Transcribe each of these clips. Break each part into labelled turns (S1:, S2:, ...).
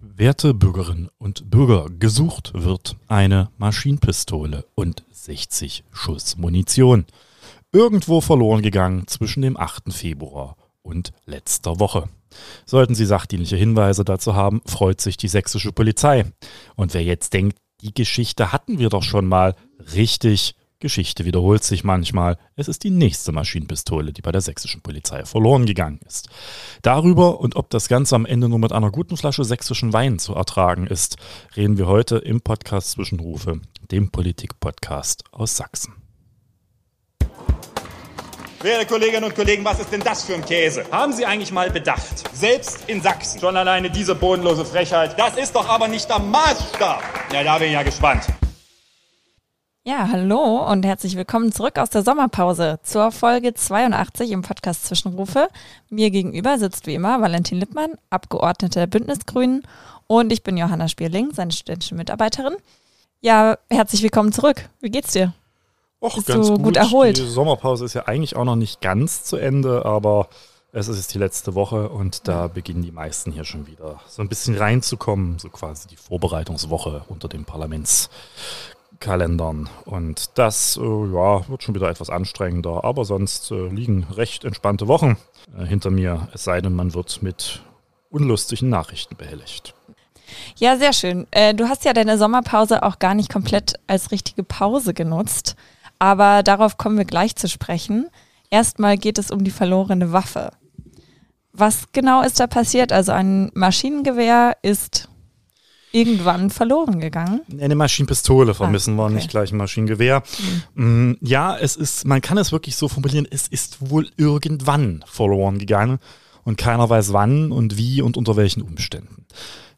S1: Werte Bürgerinnen und Bürger, gesucht wird eine Maschinenpistole und 60 Schuss Munition. Irgendwo verloren gegangen zwischen dem 8. Februar und letzter Woche. Sollten Sie sachdienliche Hinweise dazu haben, freut sich die sächsische Polizei. Und wer jetzt denkt, die Geschichte hatten wir doch schon mal, richtig, Geschichte wiederholt sich manchmal. Es ist die nächste Maschinenpistole, die bei der sächsischen Polizei verloren gegangen ist. Darüber und ob das Ganze am Ende nur mit einer guten Flasche sächsischen Wein zu ertragen ist, reden wir heute im Podcast Zwischenrufe, dem Politik-Podcast aus Sachsen.
S2: Werte Kolleginnen und Kollegen, was ist denn das für ein Käse? Haben Sie eigentlich mal bedacht? Selbst in Sachsen. Schon alleine diese bodenlose Frechheit. Das ist doch aber nicht der Maßstab. Ja, da bin ich ja gespannt.
S3: Ja, hallo und herzlich willkommen zurück aus der Sommerpause zur Folge 82 im Podcast Zwischenrufe. Mir gegenüber sitzt wie immer Valentin Lippmann, Abgeordnete der Bündnisgrünen und ich bin Johanna Spierling, seine studentische Mitarbeiterin. Ja, herzlich willkommen zurück. Wie geht's dir?
S1: Och,
S3: Bist
S1: ganz
S3: du
S1: gut.
S3: gut erholt?
S1: Die Sommerpause ist ja eigentlich auch noch nicht ganz zu Ende, aber es ist jetzt die letzte Woche und da beginnen die meisten hier schon wieder so ein bisschen reinzukommen, so quasi die Vorbereitungswoche unter den Parlamentskalendern. Und das äh, ja, wird schon wieder etwas anstrengender, aber sonst äh, liegen recht entspannte Wochen äh, hinter mir, es sei denn, man wird mit unlustigen Nachrichten behelligt.
S3: Ja, sehr schön. Äh, du hast ja deine Sommerpause auch gar nicht komplett als richtige Pause genutzt, aber darauf kommen wir gleich zu sprechen. Erstmal geht es um die verlorene Waffe. Was genau ist da passiert? Also ein Maschinengewehr ist irgendwann verloren gegangen.
S1: Eine Maschinenpistole vermissen wir,
S3: okay.
S1: nicht gleich ein Maschinengewehr. Mm, Ja, es ist, man kann es wirklich so formulieren, es ist wohl irgendwann verloren gegangen und keiner weiß wann und wie und unter welchen Umständen.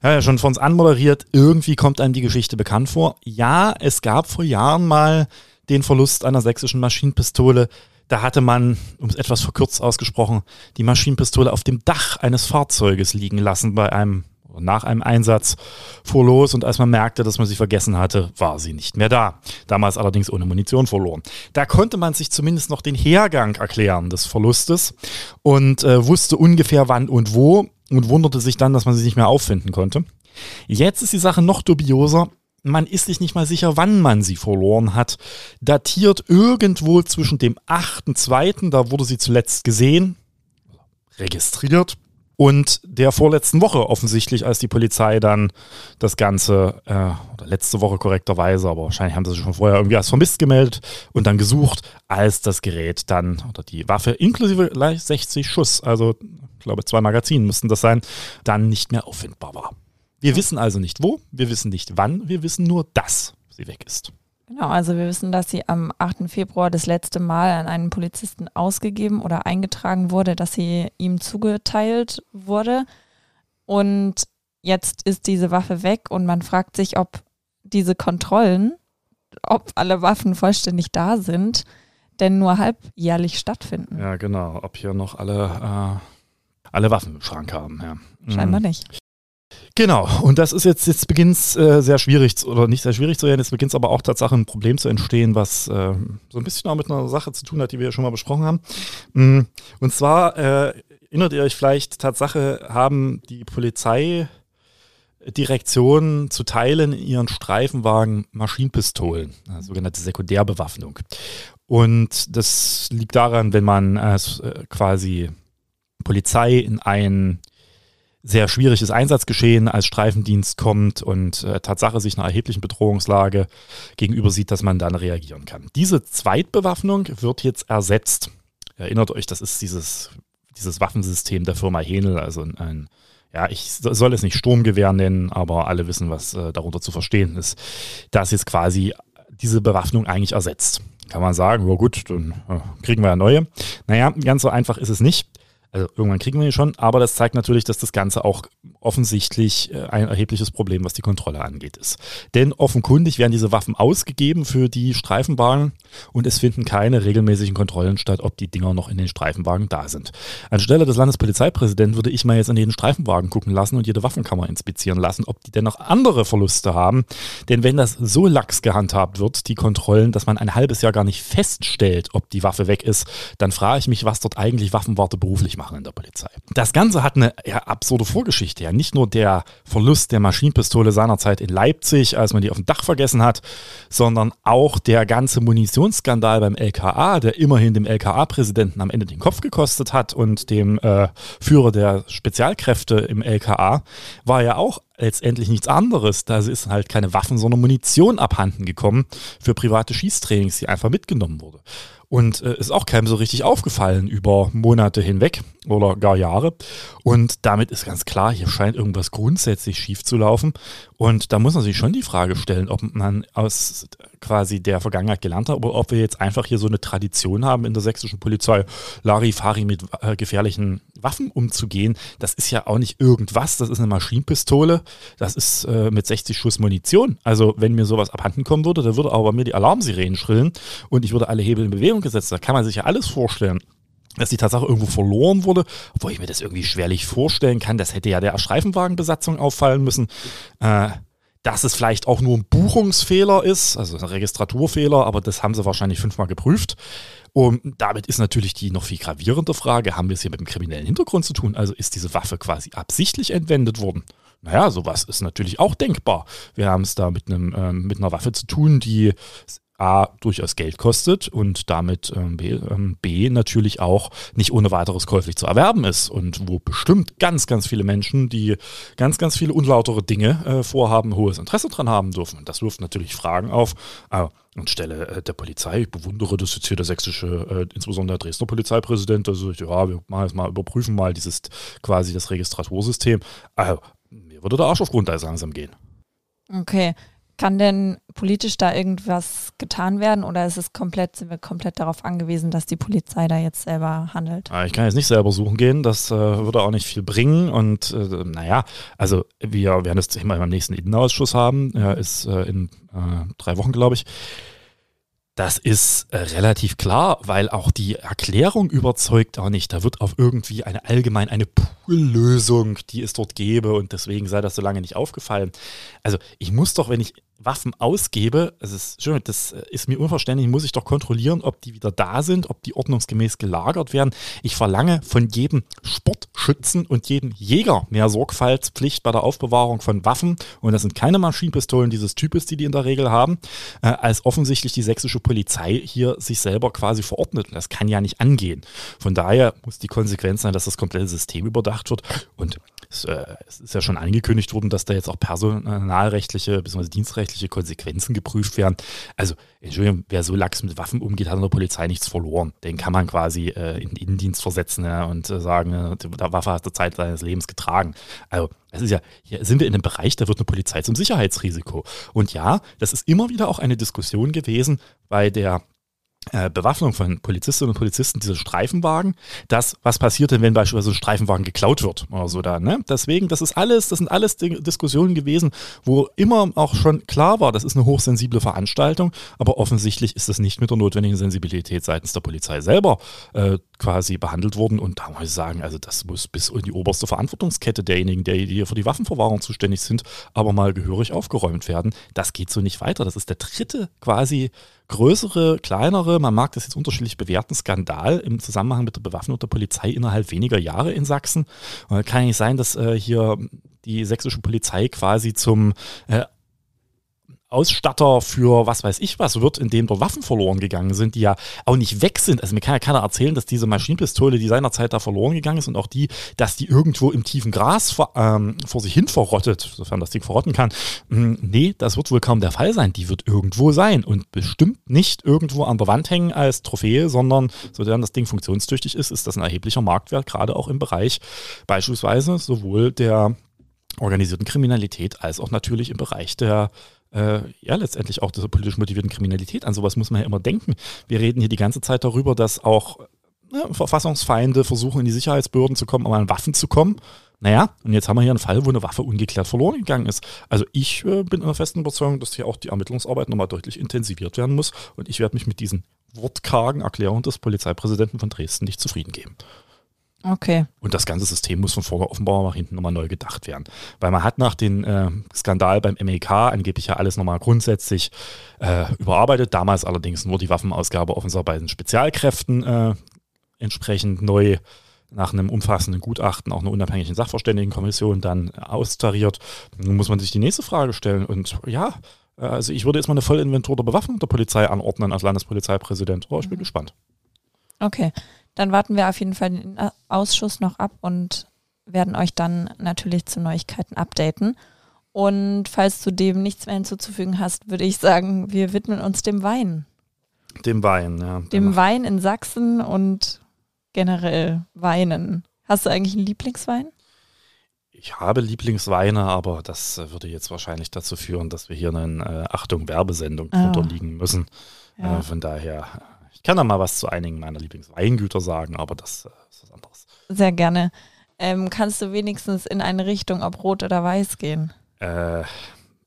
S1: Ja, ja, schon von uns anmoderiert, irgendwie kommt einem die Geschichte bekannt vor. Ja, es gab vor Jahren mal den Verlust einer sächsischen Maschinenpistole. Da hatte man, um es etwas verkürzt ausgesprochen, die Maschinenpistole auf dem Dach eines Fahrzeuges liegen lassen bei einem oder nach einem Einsatz fuhr los und als man merkte, dass man sie vergessen hatte, war sie nicht mehr da. Damals allerdings ohne Munition verloren. Da konnte man sich zumindest noch den Hergang erklären des Verlustes und äh, wusste ungefähr wann und wo und wunderte sich dann, dass man sie nicht mehr auffinden konnte. Jetzt ist die Sache noch dubioser. Man ist sich nicht mal sicher, wann man sie verloren hat. Datiert irgendwo zwischen dem 8.2., da wurde sie zuletzt gesehen, registriert, und der vorletzten Woche offensichtlich, als die Polizei dann das Ganze, äh, oder letzte Woche korrekterweise, aber wahrscheinlich haben sie sich schon vorher irgendwie als vermisst gemeldet und dann gesucht, als das Gerät dann, oder die Waffe inklusive gleich 60 Schuss, also ich glaube zwei Magazinen müssten das sein, dann nicht mehr auffindbar war. Wir wissen also nicht wo, wir wissen nicht wann, wir wissen nur, dass sie weg ist.
S3: Genau, also wir wissen, dass sie am 8. Februar das letzte Mal an einen Polizisten ausgegeben oder eingetragen wurde, dass sie ihm zugeteilt wurde. Und jetzt ist diese Waffe weg und man fragt sich, ob diese Kontrollen, ob alle Waffen vollständig da sind, denn nur halbjährlich stattfinden.
S1: Ja, genau, ob hier noch alle, äh, alle Waffen im Schrank haben. Ja.
S3: Scheinbar
S1: Mhm.
S3: nicht.
S1: Genau, und das ist jetzt, jetzt beginnt es äh, sehr schwierig, zu- oder nicht sehr schwierig zu werden, jetzt beginnt es aber auch Tatsache ein Problem zu entstehen, was äh, so ein bisschen auch mit einer Sache zu tun hat, die wir ja schon mal besprochen haben. Mm, Und zwar äh, erinnert ihr euch vielleicht, Tatsache haben die Polizeidirektionen zu Teilen in ihren Streifenwagen Maschinenpistolen, äh, sogenannte Sekundärbewaffnung. Und das liegt daran, wenn man äh, äh, quasi Polizei in ein sehr schwieriges Einsatzgeschehen als Streifendienst kommt und äh, Tatsache sich einer erheblichen Bedrohungslage gegenüber sieht, dass man dann reagieren kann. Diese Zweitbewaffnung wird jetzt ersetzt. Erinnert euch, das ist dieses, dieses Waffensystem der Firma Henel, also ein, ja, ich so- soll es nicht Sturmgewehr nennen, aber alle wissen, was äh, darunter zu verstehen ist. Das jetzt quasi diese Bewaffnung eigentlich ersetzt. Kann man sagen, ja gut, dann äh, kriegen wir ja neue. Naja, ganz so einfach ist es nicht. Also irgendwann kriegen wir die schon, aber das zeigt natürlich, dass das Ganze auch offensichtlich äh, ein erhebliches Problem, was die Kontrolle angeht, ist. Denn offenkundig werden diese Waffen ausgegeben für die Streifenwagen und es finden keine regelmäßigen Kontrollen statt, ob die Dinger noch in den Streifenwagen da sind. Anstelle des Landespolizeipräsidenten würde ich mal jetzt in jeden Streifenwagen gucken lassen und jede Waffenkammer inspizieren lassen, ob die denn noch andere Verluste haben. Denn wenn das so lax gehandhabt wird, die Kontrollen, dass man ein halbes Jahr gar nicht feststellt, ob die Waffe weg ist, dann frage ich mich, was dort eigentlich Waffenwarte beruflich machen in der Polizei. Das Ganze hat eine ja, absurde Vorgeschichte. Ja, nicht nur der Verlust der Maschinenpistole seinerzeit in Leipzig, als man die auf dem Dach vergessen hat, sondern auch der ganze Munitionsskandal beim LKA, der immerhin dem LKA-Präsidenten am Ende den Kopf gekostet hat und dem äh, Führer der Spezialkräfte im LKA, war ja auch letztendlich nichts anderes. Da ist halt keine Waffen, sondern Munition abhanden gekommen für private Schießtrainings, die einfach mitgenommen wurde. Und äh, ist auch keinem so richtig aufgefallen über Monate hinweg oder gar Jahre. Und damit ist ganz klar, hier scheint irgendwas grundsätzlich schief zu laufen. Und da muss man sich schon die Frage stellen, ob man aus quasi der Vergangenheit gelernt hat oder ob wir jetzt einfach hier so eine Tradition haben in der sächsischen Polizei, Larifari mit äh, gefährlichen Waffen umzugehen. Das ist ja auch nicht irgendwas, das ist eine Maschinenpistole, das ist äh, mit 60 Schuss Munition. Also wenn mir sowas abhanden kommen würde, dann würde aber mir die Alarmsirenen schrillen und ich würde alle Hebel in Bewegung gesetzt. Da kann man sich ja alles vorstellen dass die Tatsache irgendwo verloren wurde, obwohl ich mir das irgendwie schwerlich vorstellen kann. Das hätte ja der Streifenwagenbesatzung auffallen müssen. Äh, dass es vielleicht auch nur ein Buchungsfehler ist, also ein Registraturfehler, aber das haben sie wahrscheinlich fünfmal geprüft. Und damit ist natürlich die noch viel gravierende Frage, haben wir es hier mit einem kriminellen Hintergrund zu tun? Also ist diese Waffe quasi absichtlich entwendet worden? Naja, sowas ist natürlich auch denkbar. Wir haben es da mit, einem, ähm, mit einer Waffe zu tun, die A, durchaus Geld kostet und damit ähm, B, ähm, B, natürlich auch nicht ohne weiteres käuflich zu erwerben ist und wo bestimmt ganz, ganz viele Menschen, die ganz, ganz viele unlautere Dinge äh, vorhaben, hohes Interesse dran haben dürfen. Und das wirft natürlich Fragen auf. Äh, anstelle äh, der Polizei, ich bewundere das jetzt hier der sächsische, äh, insbesondere der Dresdner Polizeipräsident, also ja, wir machen jetzt mal, überprüfen mal dieses quasi das Registratursystem. Also, mir würde der Arsch auf Grundeis langsam gehen.
S3: Okay, kann denn politisch da irgendwas getan werden oder ist es komplett, sind wir komplett darauf angewiesen, dass die Polizei da jetzt selber handelt?
S1: Ich kann jetzt nicht selber suchen gehen, das äh, würde auch nicht viel bringen. Und äh, naja, also wir werden das Thema beim nächsten Innenausschuss haben, ja, ist äh, in äh, drei Wochen, glaube ich. Das ist äh, relativ klar, weil auch die Erklärung überzeugt auch nicht. Da wird auf irgendwie eine allgemein eine Poollösung, die es dort gäbe und deswegen sei das so lange nicht aufgefallen. Also ich muss doch, wenn ich Waffen ausgebe, also ist schön, das äh, ist mir unverständlich, muss ich doch kontrollieren, ob die wieder da sind, ob die ordnungsgemäß gelagert werden. Ich verlange von jedem Sportschützen und jedem Jäger mehr Sorgfaltspflicht bei der Aufbewahrung von Waffen. Und das sind keine Maschinenpistolen dieses Types, die die in der Regel haben, äh, als offensichtlich die sächsische Polizei hier sich selber quasi verordnet. Und das kann ja nicht angehen. Von daher muss die Konsequenz sein, dass das komplette System überdacht wird. Und es, äh, es ist ja schon angekündigt worden, dass da jetzt auch personalrechtliche bzw. dienstrechtliche Konsequenzen geprüft werden. Also, Entschuldigung, wer so lax mit Waffen umgeht, hat in der Polizei nichts verloren. Den kann man quasi äh, in den Innendienst versetzen ja, und äh, sagen, äh, der Waffe hat zur Zeit seines Lebens getragen. Also, es ist ja, hier sind wir in einem Bereich, da wird eine Polizei zum Sicherheitsrisiko. Und ja, das ist immer wieder auch eine Diskussion gewesen bei der Bewaffnung von Polizistinnen und Polizisten diese Streifenwagen, das, was passiert denn, wenn beispielsweise ein Streifenwagen geklaut wird oder so da, ne? Deswegen, das ist alles, das sind alles Diskussionen gewesen, wo immer auch schon klar war, das ist eine hochsensible Veranstaltung, aber offensichtlich ist das nicht mit der notwendigen Sensibilität seitens der Polizei selber äh, quasi behandelt worden und da muss ich sagen, also das muss bis in die oberste Verantwortungskette derjenigen, die hier für die Waffenverwahrung zuständig sind, aber mal gehörig aufgeräumt werden. Das geht so nicht weiter. Das ist der dritte quasi größere, kleinere, man mag das jetzt unterschiedlich bewerten, Skandal im Zusammenhang mit der Bewaffnung der Polizei innerhalb weniger Jahre in Sachsen. Äh, kann ja nicht sein, dass äh, hier die sächsische Polizei quasi zum äh, Ausstatter für was weiß ich was wird, in dem dort Waffen verloren gegangen sind, die ja auch nicht weg sind. Also mir kann ja keiner erzählen, dass diese Maschinenpistole, die seinerzeit da verloren gegangen ist und auch die, dass die irgendwo im tiefen Gras vor, ähm, vor sich hin verrottet, sofern das Ding verrotten kann. Hm, nee, das wird wohl kaum der Fall sein. Die wird irgendwo sein und bestimmt nicht irgendwo an der Wand hängen als Trophäe, sondern sofern das Ding funktionstüchtig ist, ist das ein erheblicher Marktwert, gerade auch im Bereich beispielsweise sowohl der organisierten Kriminalität als auch natürlich im Bereich der äh, ja letztendlich auch dieser politisch motivierten Kriminalität. An sowas muss man ja immer denken. Wir reden hier die ganze Zeit darüber, dass auch ja, Verfassungsfeinde versuchen, in die Sicherheitsbehörden zu kommen, um an Waffen zu kommen. Naja, und jetzt haben wir hier einen Fall, wo eine Waffe ungeklärt verloren gegangen ist. Also ich äh, bin in der festen Überzeugung, dass hier auch die Ermittlungsarbeit nochmal deutlich intensiviert werden muss. Und ich werde mich mit diesen wortkargen Erklärungen des Polizeipräsidenten von Dresden nicht zufrieden geben.
S3: Okay.
S1: Und das ganze System muss von vorne offenbar nach hinten nochmal neu gedacht werden. Weil man hat nach dem äh, Skandal beim MEK angeblich ja alles nochmal grundsätzlich äh, überarbeitet. Damals allerdings nur die Waffenausgabe offenbar bei den Spezialkräften äh, entsprechend neu nach einem umfassenden Gutachten auch einer unabhängigen Sachverständigenkommission dann austariert. Nun muss man sich die nächste Frage stellen. Und ja, also ich würde jetzt mal eine Vollinventur der Bewaffnung der Polizei anordnen als Landespolizeipräsident. Oh, ich bin mhm. gespannt.
S3: Okay, dann warten wir auf jeden Fall den Ausschuss noch ab und werden euch dann natürlich zu Neuigkeiten updaten. Und falls du dem nichts mehr hinzuzufügen hast, würde ich sagen, wir widmen uns dem Wein.
S1: Dem Wein, ja.
S3: Dem Wein in Sachsen und generell Weinen. Hast du eigentlich einen Lieblingswein?
S1: Ich habe Lieblingsweine, aber das äh, würde jetzt wahrscheinlich dazu führen, dass wir hier eine äh, Achtung Werbesendung ah. drunter liegen müssen. Ja. Äh, von daher, ich kann da mal was zu einigen meiner Lieblingsweingüter sagen, aber das äh, ist was anderes.
S3: Sehr gerne. Ähm, kannst du wenigstens in eine Richtung, ob rot oder weiß gehen? Äh,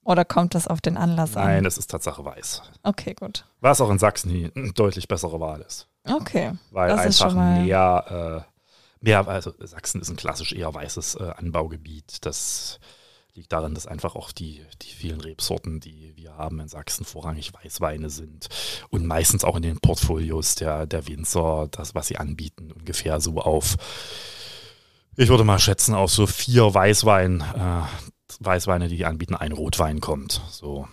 S3: oder kommt das auf den Anlass
S1: nein, an? Nein, es ist Tatsache weiß.
S3: Okay, gut.
S1: Was auch in Sachsen die deutlich bessere Wahl ist.
S3: Okay.
S1: Weil das einfach mehr, äh, mehr, also Sachsen ist ein klassisch eher weißes äh, Anbaugebiet. Das liegt daran, dass einfach auch die, die vielen Rebsorten, die wir haben in Sachsen, vorrangig Weißweine sind. Und meistens auch in den Portfolios der, der Winzer, das, was sie anbieten, ungefähr so auf, ich würde mal schätzen, auf so vier Weißwein, äh, Weißweine, die die anbieten, ein Rotwein kommt. So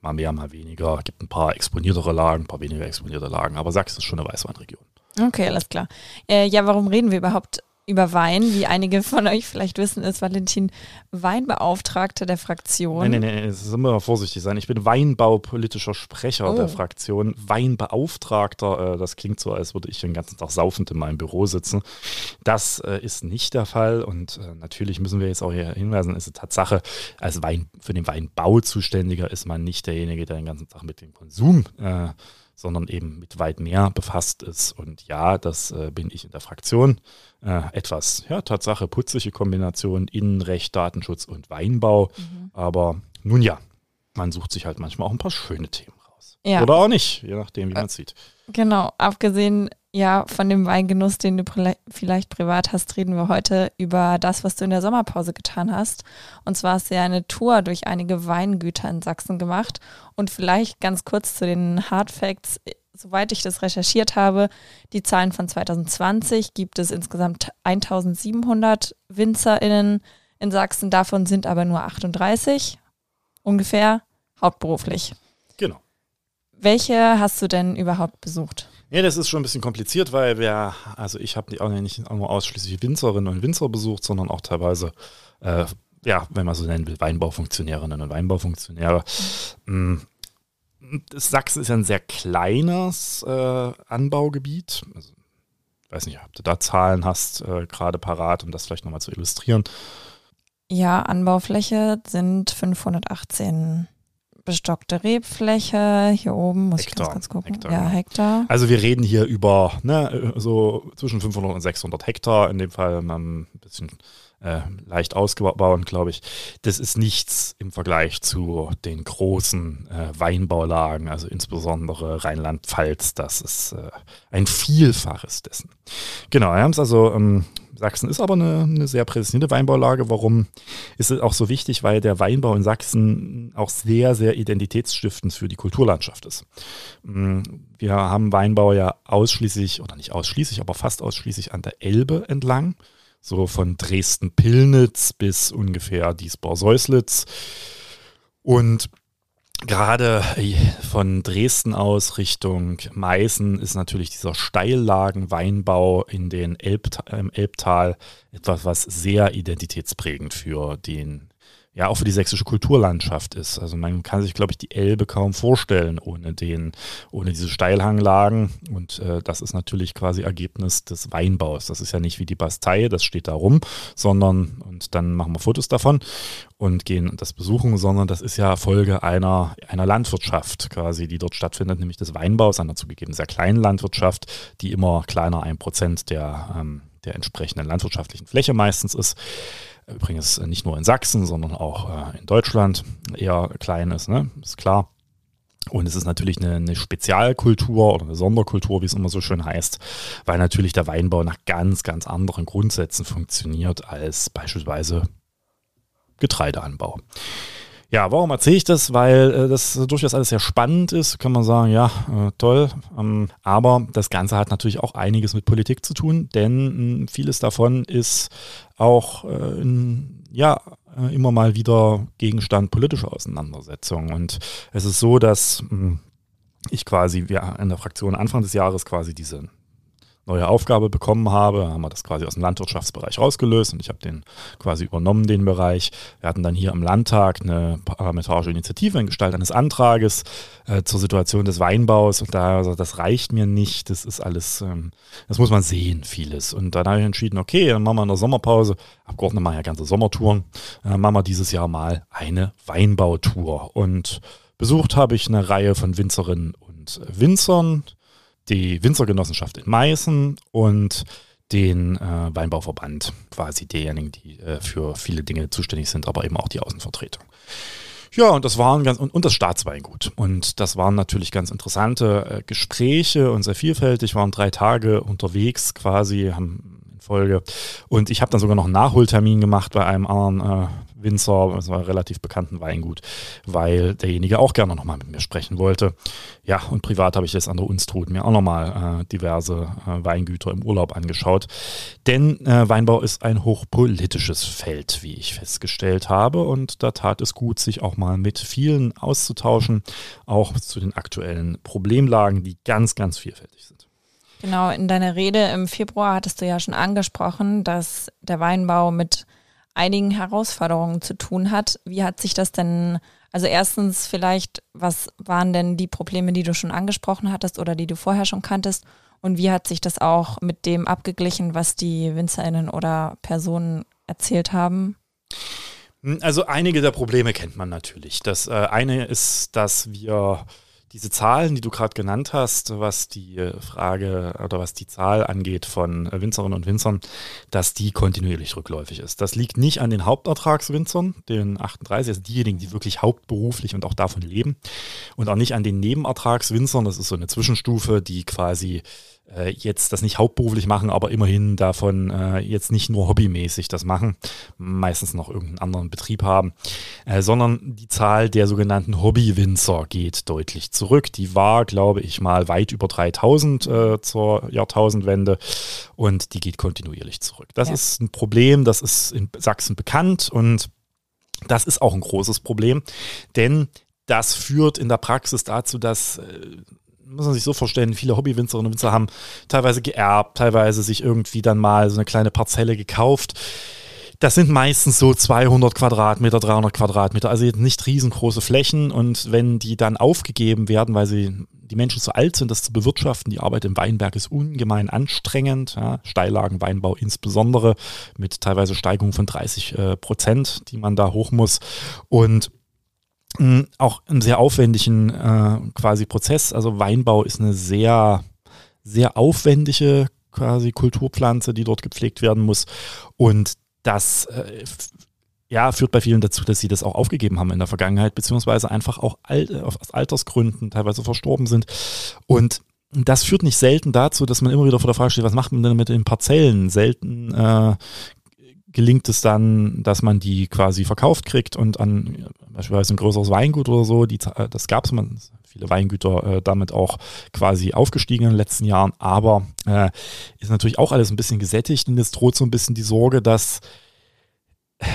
S1: mal mehr, mal weniger. Gibt ein paar exponiertere Lagen, ein paar weniger exponierte Lagen, aber Sachsen ist schon eine Weißweinregion.
S3: Okay, alles klar. Äh, ja, warum reden wir überhaupt über Wein. Wie einige von euch vielleicht wissen, ist Valentin Weinbeauftragter der Fraktion.
S1: Nein, nein, nein, jetzt müssen wir mal vorsichtig sein. Ich bin Weinbaupolitischer Sprecher oh. der Fraktion. Weinbeauftragter, äh, das klingt so, als würde ich den ganzen Tag saufend in meinem Büro sitzen. Das äh, ist nicht der Fall und äh, natürlich müssen wir jetzt auch hier hinweisen, ist eine Tatsache, als Wein, für den Weinbau zuständiger ist man nicht derjenige, der den ganzen Tag mit dem Konsum äh, sondern eben mit weit mehr befasst ist. Und ja, das äh, bin ich in der Fraktion. Äh, etwas, ja, Tatsache, putzliche Kombination Innenrecht, Datenschutz und Weinbau. Mhm. Aber nun ja, man sucht sich halt manchmal auch ein paar schöne Themen raus. Ja. Oder auch nicht, je nachdem, wie man es sieht.
S3: Genau, abgesehen ja, von dem Weingenuss, den du vielleicht privat hast, reden wir heute über das, was du in der Sommerpause getan hast. Und zwar hast du ja eine Tour durch einige Weingüter in Sachsen gemacht. Und vielleicht ganz kurz zu den Hard Facts. Soweit ich das recherchiert habe, die Zahlen von 2020 gibt es insgesamt 1700 WinzerInnen in Sachsen. Davon sind aber nur 38 ungefähr hauptberuflich.
S1: Genau.
S3: Welche hast du denn überhaupt besucht?
S1: Ja, das ist schon ein bisschen kompliziert, weil wir, also ich habe auch nicht nur ausschließlich Winzerinnen und Winzer besucht, sondern auch teilweise, äh, ja, wenn man so nennen will, Weinbaufunktionärinnen und Weinbaufunktionäre. Mhm. Sachsen ist ja ein sehr kleines äh, Anbaugebiet. Also, ich weiß nicht, ob du da Zahlen hast, äh, gerade parat, um das vielleicht nochmal zu illustrieren.
S3: Ja, Anbaufläche sind 518 bestockte Rebfläche. Hier oben muss Hektar, ich ganz, ganz gucken. Hektar, ja, genau. Hektar.
S1: Also wir reden hier über ne, so zwischen 500 und 600 Hektar. In dem Fall ein bisschen äh, leicht ausgebaut, glaube ich. Das ist nichts im Vergleich zu den großen äh, Weinbaulagen, also insbesondere Rheinland-Pfalz. Das ist äh, ein Vielfaches dessen. Genau, wir haben es also ähm, Sachsen ist aber eine, eine, sehr prädestinierte Weinbaulage. Warum ist es auch so wichtig? Weil der Weinbau in Sachsen auch sehr, sehr identitätsstiftend für die Kulturlandschaft ist. Mm, wir haben Weinbau ja ausschließlich, oder nicht ausschließlich, aber fast ausschließlich an der Elbe entlang. So von Dresden-Pillnitz bis ungefähr Diesbau-Säuslitz. Und Gerade äh, von Dresden aus Richtung Meißen ist natürlich dieser Steillagenweinbau in den Elb, im Elbtal etwas, was sehr identitätsprägend für den ja auch für die sächsische Kulturlandschaft ist. Also man kann sich, glaube ich, die Elbe kaum vorstellen ohne den, ohne diese Steilhanglagen. Und äh, das ist natürlich quasi Ergebnis des Weinbaus. Das ist ja nicht wie die Bastei, das steht da rum, sondern, und dann machen wir Fotos davon und gehen das besuchen, sondern das ist ja Folge einer, einer Landwirtschaft quasi, die dort stattfindet, nämlich des Weinbaus, einer zugegeben sehr kleinen Landwirtschaft, die immer kleiner ein Prozent der, ähm, der entsprechenden landwirtschaftlichen Fläche meistens ist. Übrigens nicht nur in Sachsen, sondern auch äh, in Deutschland eher klein ist, ne? ist klar. Und es ist natürlich eine, eine, Spezialkultur oder eine Sonderkultur, wie es immer so schön heißt, weil natürlich der Weinbau nach ganz, ganz anderen Grundsätzen funktioniert als beispielsweise Getreideanbau. Ja, warum erzähle ich das? Weil äh, das durchaus alles sehr spannend ist, kann man sagen, ja, äh, toll. Ähm, aber das Ganze hat natürlich auch einiges mit Politik zu tun, denn mh, vieles davon ist auch äh, in, ja, äh, immer mal wieder Gegenstand politischer Auseinandersetzungen. Und es ist so, dass mh, ich quasi, wir in der Fraktion Anfang des Jahres quasi diese neue Aufgabe bekommen habe, haben wir das quasi aus dem Landwirtschaftsbereich rausgelöst und ich habe den quasi übernommen, den Bereich. Wir hatten dann hier im Landtag eine parlamentarische Initiative in Gestalt eines Antrages äh, zur Situation des Weinbaus und da, also das reicht mir nicht, das ist alles, ähm, das muss man sehen, vieles. Und dann habe ich entschieden, okay, dann machen wir in der Sommerpause, Abgeordnete machen ja ganze Sommertouren, äh, machen wir dieses Jahr mal eine Weinbautour und besucht habe ich eine Reihe von Winzerinnen und Winzern, die Winzergenossenschaft in Meißen und den äh, Weinbauverband, quasi diejenigen, die äh, für viele Dinge zuständig sind, aber eben auch die Außenvertretung. Ja, und das waren ganz, und, und das Staatsweingut. Und das waren natürlich ganz interessante äh, Gespräche und sehr vielfältig, waren drei Tage unterwegs quasi, haben Folge. Und ich habe dann sogar noch einen Nachholtermin gemacht bei einem anderen äh, Winzer, das war relativ bekannten Weingut, weil derjenige auch gerne nochmal mit mir sprechen wollte. Ja, und privat habe ich jetzt an der Unstrut mir auch nochmal äh, diverse äh, Weingüter im Urlaub angeschaut. Denn äh, Weinbau ist ein hochpolitisches Feld, wie ich festgestellt habe. Und da tat es gut, sich auch mal mit vielen auszutauschen, auch zu den aktuellen Problemlagen, die ganz, ganz vielfältig sind.
S3: Genau, in deiner Rede im Februar hattest du ja schon angesprochen, dass der Weinbau mit einigen Herausforderungen zu tun hat. Wie hat sich das denn, also erstens vielleicht, was waren denn die Probleme, die du schon angesprochen hattest oder die du vorher schon kanntest? Und wie hat sich das auch mit dem abgeglichen, was die Winzerinnen oder Personen erzählt haben?
S1: Also einige der Probleme kennt man natürlich. Das äh, eine ist, dass wir diese Zahlen, die du gerade genannt hast, was die äh, Frage oder was die Zahl angeht von äh, Winzerinnen und Winzern, dass die kontinuierlich rückläufig ist. Das liegt nicht an den Hauptertragswinzern, den 38, also diejenigen, die wirklich hauptberuflich und auch davon leben, und auch nicht an den Nebenertragswinzern. Das ist so eine Zwischenstufe, die quasi äh, jetzt das nicht hauptberuflich machen, aber immerhin davon äh, jetzt nicht nur hobbymäßig das machen, meistens noch irgendeinen anderen Betrieb haben, äh, sondern die Zahl der sogenannten Hobbywinzer geht deutlich zurück. Die war, glaube ich, mal weit über 3000 äh, zur Jahrtausendwende und die geht kontinuierlich zurück. Das ja. ist ein Problem, das ist in Sachsen bekannt und das ist auch ein großes Problem, denn das führt in der Praxis dazu, dass äh, muss man sich so vorstellen, viele Hobbywinzerinnen und Winzer haben teilweise geerbt, teilweise sich irgendwie dann mal so eine kleine Parzelle gekauft. Das sind meistens so 200 Quadratmeter, 300 Quadratmeter, also nicht riesengroße Flächen. Und wenn die dann aufgegeben werden, weil sie die Menschen zu alt sind, das zu bewirtschaften, die Arbeit im Weinberg ist ungemein anstrengend. Ja, Steillagenweinbau insbesondere mit teilweise Steigung von 30 äh, Prozent, die man da hoch muss. Und auch einen sehr aufwendigen äh, quasi Prozess. Also Weinbau ist eine sehr, sehr aufwendige quasi Kulturpflanze, die dort gepflegt werden muss. Und das äh, ja, führt bei vielen dazu, dass sie das auch aufgegeben haben in der Vergangenheit, beziehungsweise einfach auch alt, äh, aus Altersgründen teilweise verstorben sind. Und das führt nicht selten dazu, dass man immer wieder vor der Frage steht, was macht man denn mit den Parzellen? Selten äh, gelingt es dann, dass man die quasi verkauft kriegt und an beispielsweise ein größeres Weingut oder so, die, das gab es, viele Weingüter äh, damit auch quasi aufgestiegen in den letzten Jahren, aber äh, ist natürlich auch alles ein bisschen gesättigt und es droht so ein bisschen die Sorge, dass äh,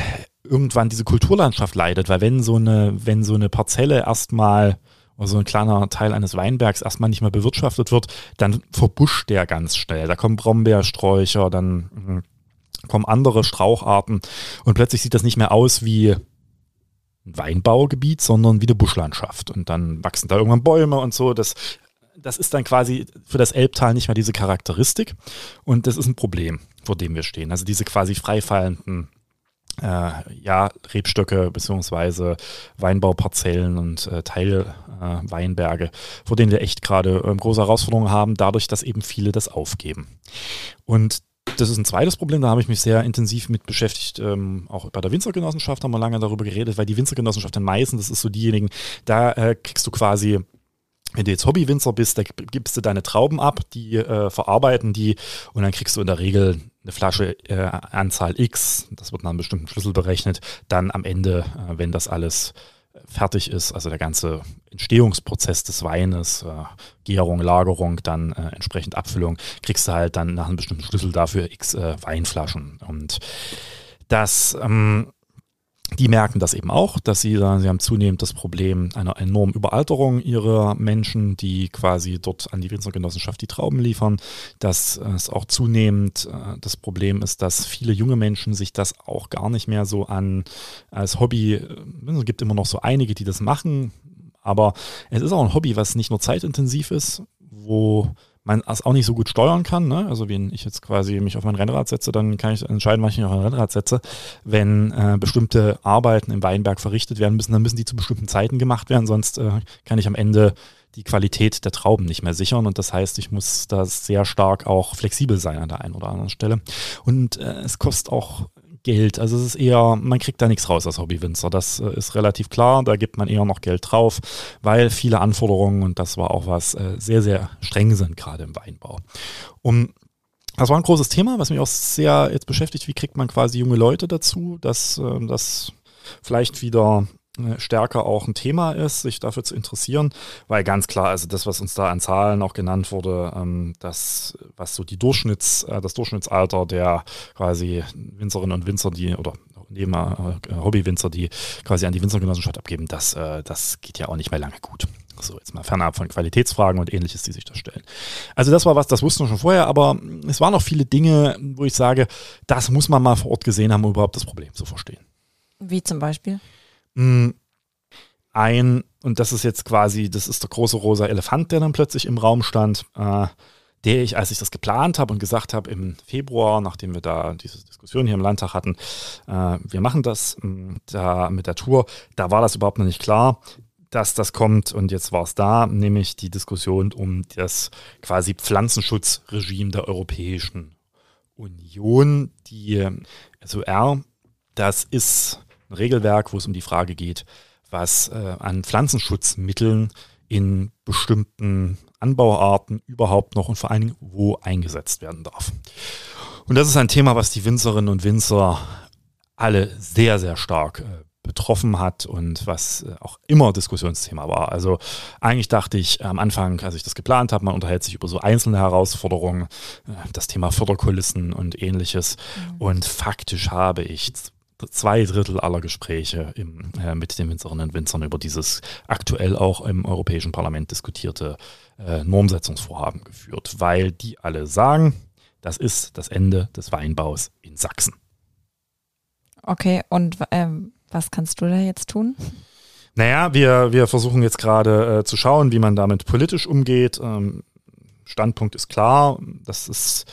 S1: irgendwann diese Kulturlandschaft leidet, weil wenn so eine, wenn so eine Parzelle erstmal oder so ein kleiner Teil eines Weinbergs erstmal nicht mehr bewirtschaftet wird, dann verbuscht der ganz schnell. Da kommen Brombeersträucher, dann hm, kommen andere Straucharten und plötzlich sieht das nicht mehr aus wie ein Weinbaugebiet, sondern wie eine Buschlandschaft. Und dann wachsen da irgendwann Bäume und so. Das, das ist dann quasi für das Elbtal nicht mehr diese Charakteristik. Und das ist ein Problem, vor dem wir stehen. Also diese quasi freifallenden äh, ja, Rebstöcke beziehungsweise Weinbauparzellen und äh, Teilweinberge, äh, vor denen wir echt gerade ähm, große Herausforderungen haben, dadurch, dass eben viele das aufgeben. Und das ist ein zweites Problem, da habe ich mich sehr intensiv mit beschäftigt. Ähm, auch bei der Winzergenossenschaft haben wir lange darüber geredet, weil die Winzergenossenschaft in Meißen, das ist so diejenigen, da äh, kriegst du quasi wenn du jetzt Hobbywinzer bist, da gibst du deine Trauben ab, die äh, verarbeiten die und dann kriegst du in der Regel eine Flasche äh, Anzahl X, das wird nach einem bestimmten Schlüssel berechnet, dann am Ende, äh, wenn das alles fertig ist, also der ganze Entstehungsprozess des Weines, äh, Gärung, Lagerung, dann äh, entsprechend Abfüllung, kriegst du halt dann nach einem bestimmten Schlüssel dafür x äh, Weinflaschen. Und das ähm, die merken das eben auch, dass sie sagen, sie haben zunehmend das Problem einer enormen Überalterung ihrer Menschen, die quasi dort an die Winzergenossenschaft die Trauben liefern. Dass es auch zunehmend äh, das Problem ist, dass viele junge Menschen sich das auch gar nicht mehr so an als Hobby, äh, es gibt immer noch so einige, die das machen, aber es ist auch ein Hobby, was nicht nur zeitintensiv ist, wo man es auch nicht so gut steuern kann. Ne? Also wenn ich jetzt quasi mich auf mein Rennrad setze, dann kann ich entscheiden, wann ich mich auf mein Rennrad setze. Wenn äh, bestimmte Arbeiten im Weinberg verrichtet werden müssen, dann müssen die zu bestimmten Zeiten gemacht werden, sonst äh, kann ich am Ende die Qualität der Trauben nicht mehr sichern. Und das heißt, ich muss da sehr stark auch flexibel sein an der einen oder anderen Stelle. Und äh, es kostet auch Geld. Also es ist eher, man kriegt da nichts raus als Hobbywinzer. Das äh, ist relativ klar. Da gibt man eher noch Geld drauf, weil viele Anforderungen, und das war auch was, äh, sehr, sehr streng sind, gerade im Weinbau. Um das war ein großes Thema, was mich auch sehr jetzt beschäftigt. Wie kriegt man quasi junge Leute dazu, dass äh, das vielleicht wieder stärker auch ein Thema ist, sich dafür zu interessieren, weil ganz klar, also das, was uns da an Zahlen auch genannt wurde, ähm, das, was so die Durchschnitts, äh, das Durchschnittsalter der quasi Winzerinnen und Winzer, die oder neben äh, Hobbywinzer, die quasi an die Winzergenossenschaft abgeben, das, äh, das geht ja auch nicht mehr lange gut. So, jetzt mal fernab von Qualitätsfragen und ähnliches, die sich da stellen. Also das war was, das wussten wir schon vorher, aber es waren noch viele Dinge, wo ich sage, das muss man mal vor Ort gesehen haben, um überhaupt das Problem zu verstehen.
S3: Wie zum Beispiel?
S1: Hm, ein, und das ist jetzt quasi, das ist der große rosa Elefant, der dann plötzlich im Raum stand, äh, der ich, als ich das geplant habe und gesagt habe im Februar, nachdem wir da diese Diskussion hier im Landtag hatten, äh, wir machen das hm, da mit der Tour, da war das überhaupt noch nicht klar, dass das kommt. Und jetzt war es da, nämlich die Diskussion um das quasi Pflanzenschutzregime der Europäischen Union, die SOR, das ist ein Regelwerk, wo es um die Frage geht, was äh, an Pflanzenschutzmitteln in bestimmten Anbauarten überhaupt noch und vor allen Dingen wo eingesetzt werden darf. Und das ist ein Thema, was die Winzerinnen und Winzer alle sehr, sehr stark äh, betroffen hat und was äh, auch immer Diskussionsthema war. Also eigentlich dachte ich am Anfang, als ich das geplant habe, man unterhält sich über so einzelne Herausforderungen, äh, das Thema Förderkulissen und ähnliches. Mhm. Und faktisch habe ich zwei Drittel aller Gespräche im, äh, mit den Winzerinnen und Winzern über dieses aktuell auch im Europäischen Parlament diskutierte äh, Normsetzungsvorhaben geführt, weil die alle sagen, das ist das Ende des Weinbaus in Sachsen.
S3: Okay, und ähm, was kannst du da jetzt tun?
S1: Naja, wir, wir versuchen jetzt gerade äh, zu schauen, wie man damit politisch umgeht. Ähm, Standpunkt ist klar, das ist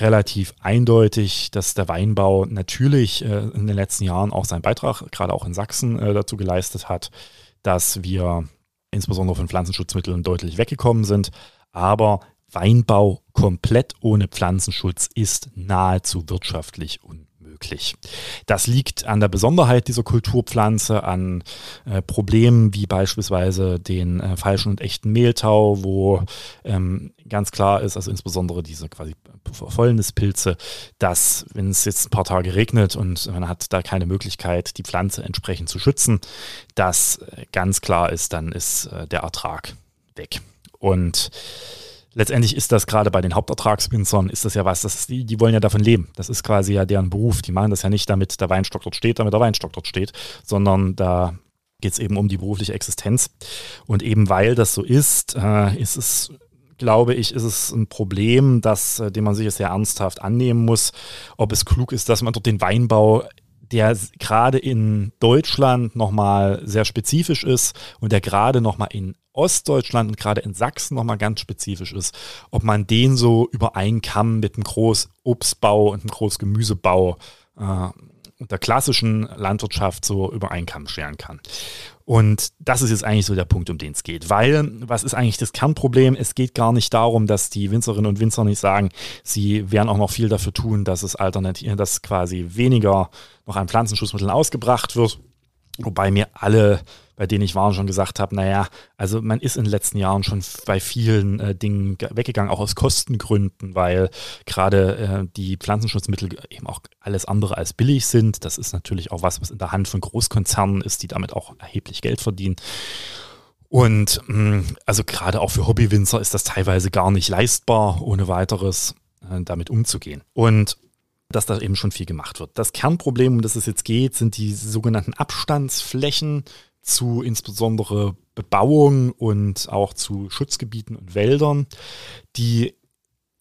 S1: relativ eindeutig, dass der Weinbau natürlich äh, in den letzten Jahren auch seinen Beitrag, gerade auch in Sachsen, äh, dazu geleistet hat, dass wir insbesondere von Pflanzenschutzmitteln deutlich weggekommen sind. Aber Weinbau komplett ohne Pflanzenschutz ist nahezu wirtschaftlich unmöglich möglich. Das liegt an der Besonderheit dieser Kulturpflanze, an äh, Problemen wie beispielsweise den äh, falschen und echten Mehltau, wo ähm, ganz klar ist, also insbesondere diese quasi Fäulnispilze, dass wenn es jetzt ein paar Tage regnet und man hat da keine Möglichkeit, die Pflanze entsprechend zu schützen, dass äh, ganz klar ist, dann ist äh, der Ertrag weg. Und letztendlich ist das gerade bei den Hauptertragswinzern, ist das ja was, das ist, die, die wollen ja davon leben. Das ist quasi ja deren Beruf. Die machen das ja nicht, damit der Weinstock dort steht, damit der Weinstock dort steht, sondern da geht es eben um die berufliche Existenz. Und eben weil das so ist, äh, ist es glaube ich, ist es ein Problem, das, äh, dem man sich sehr ernsthaft annehmen muss, ob es klug ist, dass man dort den Weinbau der gerade in Deutschland nochmal sehr spezifisch ist und der gerade nochmal in Ostdeutschland und gerade in Sachsen nochmal ganz spezifisch ist, ob man den so über einen Kamm mit einem Großobstbau und einem Großgemüsebau äh, der klassischen Landwirtschaft so über einen Kamm scheren kann. Und das ist jetzt eigentlich so der Punkt, um den es geht. Weil, was ist eigentlich das Kernproblem? Es geht gar nicht darum, dass die Winzerinnen und Winzer nicht sagen, sie werden auch noch viel dafür tun, dass es alternativ, dass quasi weniger noch an Pflanzenschutzmitteln ausgebracht wird Wobei mir alle, bei denen ich war, schon gesagt habe, naja, also man ist in den letzten Jahren schon bei vielen äh, Dingen weggegangen, auch aus Kostengründen, weil gerade äh, die Pflanzenschutzmittel eben auch alles andere als billig sind. Das ist natürlich auch was, was in der Hand von Großkonzernen ist, die damit auch erheblich Geld verdienen. Und mh, also gerade auch für Hobbywinzer ist das teilweise gar nicht leistbar, ohne weiteres äh, damit umzugehen. Und dass da eben schon viel gemacht wird. Das Kernproblem, um das es jetzt geht, sind die sogenannten Abstandsflächen zu insbesondere Bebauung und auch zu Schutzgebieten und Wäldern, die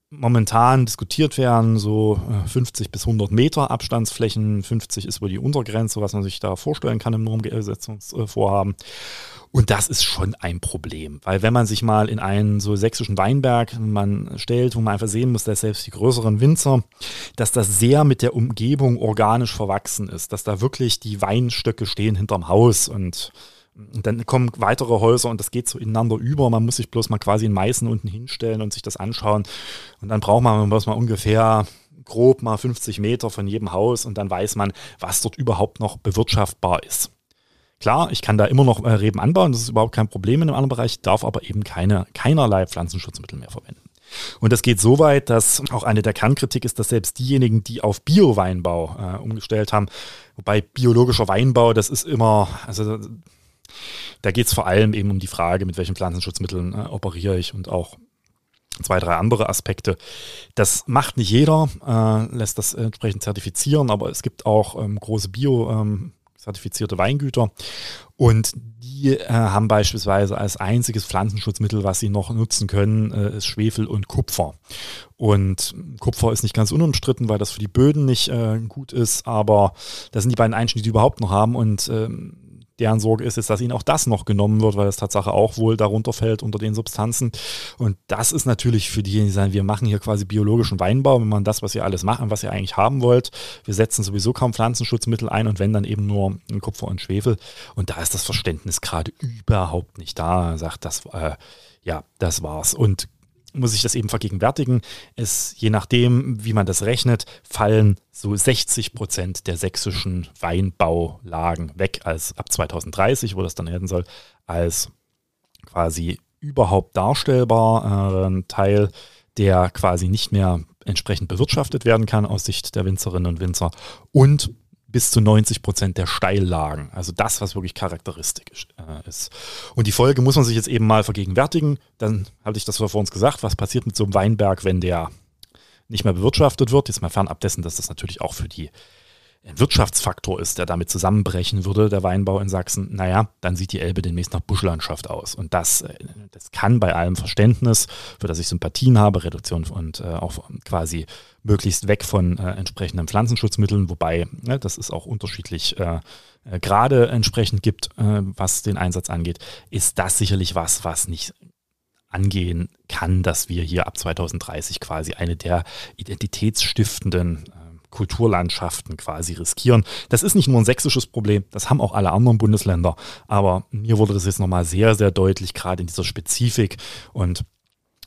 S1: momentan diskutiert werden, so 50 äh, bis 100 Meter Abstandsflächen. 50 ist wohl die Untergrenze, was man sich da vorstellen kann im Normgesetzungsvorhaben. Und das ist schon ein Problem, weil wenn man sich mal in einen so sächsischen Weinberg man stellt, wo man einfach sehen muss, dass selbst die größeren Winzer, dass das sehr mit der Umgebung organisch verwachsen ist, dass da wirklich die Weinstöcke stehen hinterm Haus und und dann kommen weitere Häuser und das geht so ineinander über. Man muss sich bloß mal quasi in Meißen unten hinstellen und sich das anschauen. Und dann braucht man bloß mal ungefähr grob mal 50 Meter von jedem Haus und dann weiß man, was dort überhaupt noch bewirtschaftbar ist. Klar, ich kann da immer noch äh, Reben anbauen, das ist überhaupt kein Problem in einem anderen Bereich, darf aber eben keine, keinerlei Pflanzenschutzmittel mehr verwenden. Und das geht so weit, dass auch eine der Kernkritik ist, dass selbst diejenigen, die auf Bio-Weinbau äh, umgestellt haben, wobei biologischer Weinbau, das ist immer, also da geht es vor allem eben um die Frage, mit welchen Pflanzenschutzmitteln äh, operiere ich und auch zwei, drei andere Aspekte. Das macht nicht jeder, äh, lässt das entsprechend zertifizieren, aber es gibt auch ähm, große Bio- ähm, zertifizierte Weingüter. Und die äh, haben beispielsweise als einziges Pflanzenschutzmittel, was sie noch nutzen können, äh, ist Schwefel und Kupfer. Und Kupfer ist nicht ganz unumstritten, weil das für die Böden nicht äh, gut ist, aber das sind die beiden Einschnitte, die sie überhaupt noch haben. Und ähm, deren Sorge ist jetzt, dass ihnen auch das noch genommen wird, weil das Tatsache auch wohl darunter fällt unter den Substanzen. Und das ist natürlich für diejenigen, die sagen, wir machen hier quasi biologischen Weinbau, wenn man das, was ihr alles machen, was ihr eigentlich haben wollt. Wir setzen sowieso kaum Pflanzenschutzmittel ein und wenn dann eben nur Kupfer und Schwefel. Und da ist das Verständnis gerade überhaupt nicht da. Er sagt, das, äh, ja, das war's. Und muss ich das eben vergegenwärtigen. Es, je nachdem, wie man das rechnet, fallen so 60 Prozent der sächsischen Weinbaulagen weg, als ab 2030, wo das dann werden soll, als quasi überhaupt darstellbar äh, Teil, der quasi nicht mehr entsprechend bewirtschaftet werden kann aus Sicht der Winzerinnen und Winzer und bis zu 90 Prozent der Steillagen. Also das, was wirklich charakteristisch äh, ist. Und die Folge muss man sich jetzt eben mal vergegenwärtigen. Dann hatte ich das vor uns gesagt, was passiert mit so einem Weinberg, wenn der nicht mehr bewirtschaftet wird. Jetzt mal fernab dessen, dass das natürlich auch für die Wirtschaftsfaktor ist, der damit zusammenbrechen würde, der Weinbau in Sachsen, naja, dann sieht die Elbe demnächst nach Buschlandschaft aus. Und das, äh, das kann bei allem Verständnis, für das ich Sympathien habe, Reduktion und äh, auch quasi möglichst weg von äh, entsprechenden Pflanzenschutzmitteln, wobei ne, das ist auch unterschiedlich äh, äh, gerade entsprechend gibt, äh, was den Einsatz angeht, ist das sicherlich was, was nicht angehen kann, dass wir hier ab 2030 quasi eine der identitätsstiftenden Kulturlandschaften quasi riskieren. Das ist nicht nur ein sächsisches Problem, das haben auch alle anderen Bundesländer. Aber mir wurde das jetzt nochmal sehr, sehr deutlich, gerade in dieser Spezifik. Und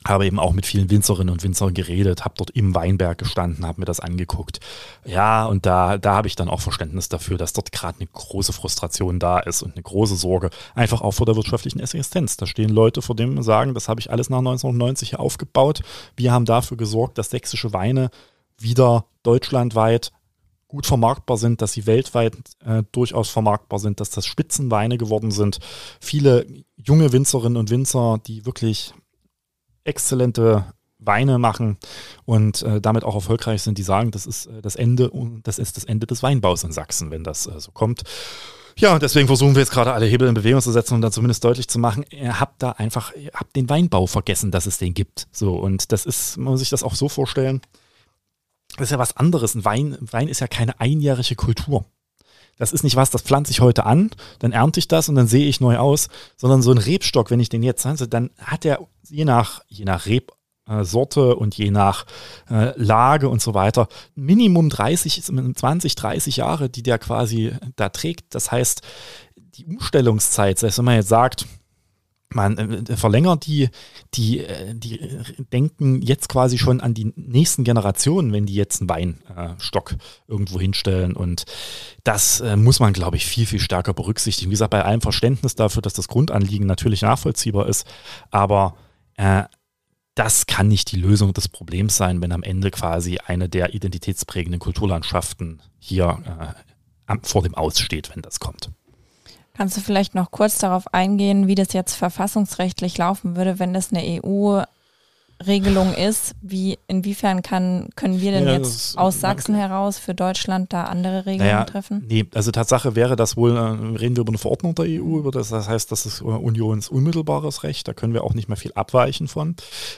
S1: habe eben auch mit vielen Winzerinnen und Winzern geredet, habe dort im Weinberg gestanden, habe mir das angeguckt. Ja, und da, da habe ich dann auch Verständnis dafür, dass dort gerade eine große Frustration da ist und eine große Sorge, einfach auch vor der wirtschaftlichen Existenz. Da stehen Leute, vor denen sagen, das habe ich alles nach 1990 hier aufgebaut. Wir haben dafür gesorgt, dass sächsische Weine wieder deutschlandweit gut vermarktbar sind, dass sie weltweit äh, durchaus vermarktbar sind, dass das Spitzenweine geworden sind. Viele junge Winzerinnen und Winzer, die wirklich exzellente Weine machen und äh, damit auch erfolgreich sind, die sagen, das ist äh, das Ende das ist das Ende des Weinbaus in Sachsen, wenn das äh, so kommt. Ja, deswegen versuchen wir jetzt gerade alle Hebel in Bewegung zu setzen und dann zumindest deutlich zu machen, ihr habt da einfach, ihr habt den Weinbau vergessen, dass es den gibt. So, und das ist, man muss sich das auch so vorstellen, das ist ja was anderes. Ein Wein, Wein ist ja keine einjährige Kultur. Das ist nicht was, das pflanze ich heute an, dann ernte ich das und dann sehe ich neu aus, sondern so ein Rebstock, wenn ich den jetzt pflanze, dann hat er je nach, je nach Rebsorte und je nach äh, Lage und so weiter Minimum 30, 20, 30 Jahre, die der quasi da trägt. Das heißt, die Umstellungszeit, selbst wenn man jetzt sagt, man äh, verlängert die, die, äh, die denken jetzt quasi schon an die nächsten Generationen, wenn die jetzt einen Weinstock äh, irgendwo hinstellen. Und das äh, muss man, glaube ich, viel, viel stärker berücksichtigen. Wie gesagt, bei allem Verständnis dafür, dass das Grundanliegen natürlich nachvollziehbar ist, aber äh, das kann nicht die Lösung des Problems sein, wenn am Ende quasi eine der identitätsprägenden Kulturlandschaften hier äh, vor dem Aus steht, wenn das kommt.
S3: Kannst du vielleicht noch kurz darauf eingehen, wie das jetzt verfassungsrechtlich laufen würde, wenn das eine EU Regelung ist, wie inwiefern kann, können wir denn ja, jetzt aus Sachsen heraus für Deutschland da andere Regelungen naja, treffen?
S1: Nee, also Tatsache wäre das wohl, äh, reden wir über eine Verordnung der EU, über das, das heißt, das ist unionsunmittelbares Recht, da können wir auch nicht mehr viel abweichen von.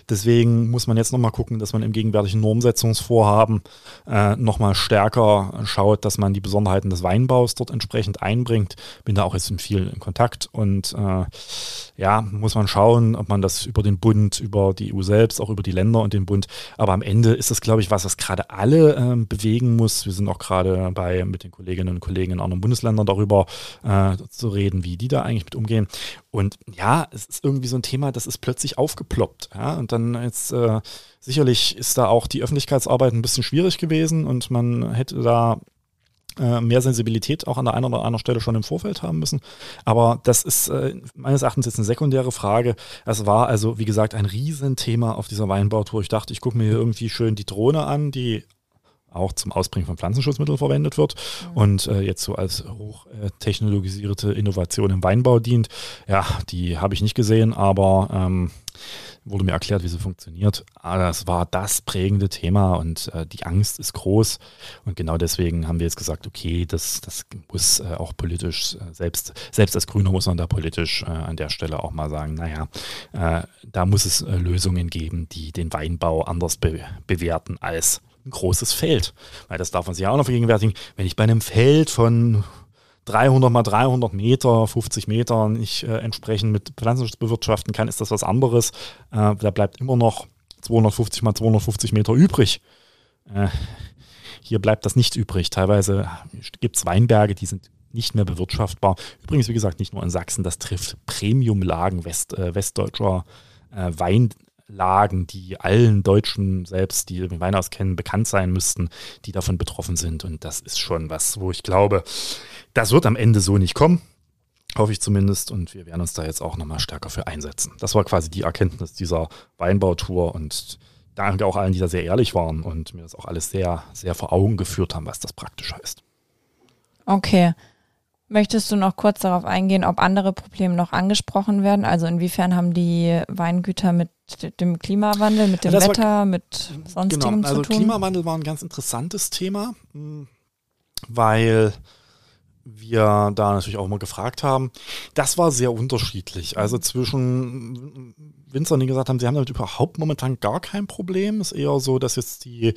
S1: Deswegen muss man jetzt nochmal gucken, dass man im gegenwärtigen Normsetzungsvorhaben äh, nochmal stärker schaut, dass man die Besonderheiten des Weinbaus dort entsprechend einbringt. Bin da auch jetzt in viel in Kontakt und äh, ja, muss man schauen, ob man das über den Bund, über die EU selbst, auch über die Länder und den Bund. Aber am Ende ist das, glaube ich, was, was gerade alle ähm, bewegen muss. Wir sind auch gerade dabei, mit den Kolleginnen und Kollegen in anderen Bundesländern darüber äh, zu reden, wie die da eigentlich mit umgehen. Und ja, es ist irgendwie so ein Thema, das ist plötzlich aufgeploppt. Ja? Und dann jetzt äh, sicherlich ist da auch die Öffentlichkeitsarbeit ein bisschen schwierig gewesen und man hätte da äh, mehr Sensibilität auch an der einen oder anderen Stelle schon im Vorfeld haben müssen. Aber das ist äh, meines Erachtens jetzt eine sekundäre Frage. Es war also, wie gesagt, ein Riesenthema auf dieser Weinbautour. Ich dachte, ich gucke mir hier irgendwie schön die Drohne an, die auch zum Ausbringen von Pflanzenschutzmitteln verwendet wird mhm. und äh, jetzt so als hochtechnologisierte Innovation im Weinbau dient. Ja, die habe ich nicht gesehen, aber ähm, wurde mir erklärt, wie sie funktioniert. Aber das war das prägende Thema und äh, die Angst ist groß. Und genau deswegen haben wir jetzt gesagt, okay, das, das muss äh, auch politisch, äh, selbst, selbst als Grüner muss man da politisch äh, an der Stelle auch mal sagen, naja, äh, da muss es äh, Lösungen geben, die den Weinbau anders be bewerten als ein großes Feld. Weil das darf man sich auch noch vergegenwärtigen. Wenn ich bei einem Feld von 300 mal 300 Meter, 50 Meter nicht äh, entsprechend mit Pflanzenschutz bewirtschaften kann, ist das was anderes. Äh, da bleibt immer noch 250 mal 250 Meter übrig. Äh, hier bleibt das nicht übrig. Teilweise gibt es Weinberge, die sind nicht mehr bewirtschaftbar. Übrigens, wie gesagt, nicht nur in Sachsen, das trifft Premiumlagen West, äh, westdeutscher äh, Weinlagen, die allen Deutschen selbst, die den Wein auskennen, bekannt sein müssten, die davon betroffen sind. Und das ist schon was, wo ich glaube, das wird am Ende so nicht kommen. Hoffe ich zumindest. Und wir werden uns da jetzt auch nochmal stärker für einsetzen. Das war quasi die Erkenntnis dieser Weinbautour und danke auch allen, die da sehr ehrlich waren und mir das auch alles sehr, sehr vor Augen geführt haben, was das praktisch heißt.
S3: Okay. Möchtest du noch kurz darauf eingehen, ob andere Probleme noch angesprochen werden? Also inwiefern haben die Weingüter mit dem Klimawandel, mit dem ja, Wetter, war, mit sonstigem genau,
S1: also
S3: zu tun?
S1: Klimawandel war ein ganz interessantes Thema, hm, weil wir da natürlich auch mal gefragt haben. Das war sehr unterschiedlich. Also zwischen Winzern, die gesagt haben, sie haben damit überhaupt momentan gar kein Problem. Ist eher so, dass jetzt die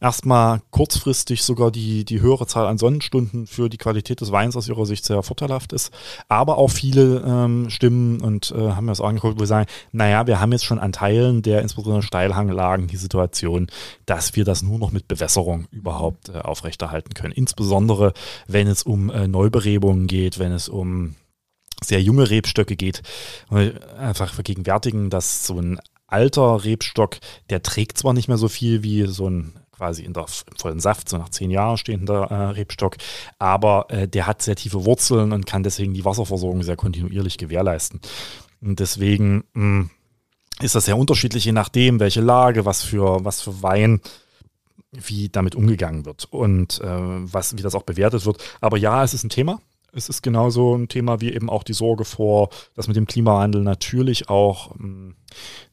S1: erstmal kurzfristig sogar die, die höhere Zahl an Sonnenstunden für die Qualität des Weins aus ihrer Sicht sehr vorteilhaft ist. Aber auch viele ähm, Stimmen und äh, haben mir das angeguckt, wo sie sagen, naja, wir haben jetzt schon an Teilen der insbesondere Steilhanglagen die Situation, dass wir das nur noch mit Bewässerung überhaupt äh, aufrechterhalten können. Insbesondere, wenn es um äh, Neuberebungen geht, wenn es um sehr junge Rebstöcke geht. Einfach vergegenwärtigen, dass so ein alter Rebstock, der trägt zwar nicht mehr so viel wie so ein quasi in der vollen Saft, so nach zehn Jahren stehender äh, Rebstock, aber äh, der hat sehr tiefe Wurzeln und kann deswegen die Wasserversorgung sehr kontinuierlich gewährleisten. Und deswegen mh, hm, ist das sehr unterschiedlich, je nachdem, welche Lage, was für, was für Wein, wie damit umgegangen wird und äh, was, wie das auch bewertet wird. Aber ja, es ist ein Thema. Es ist genauso ein Thema wie eben auch die Sorge vor, dass mit dem Klimawandel natürlich auch ähm,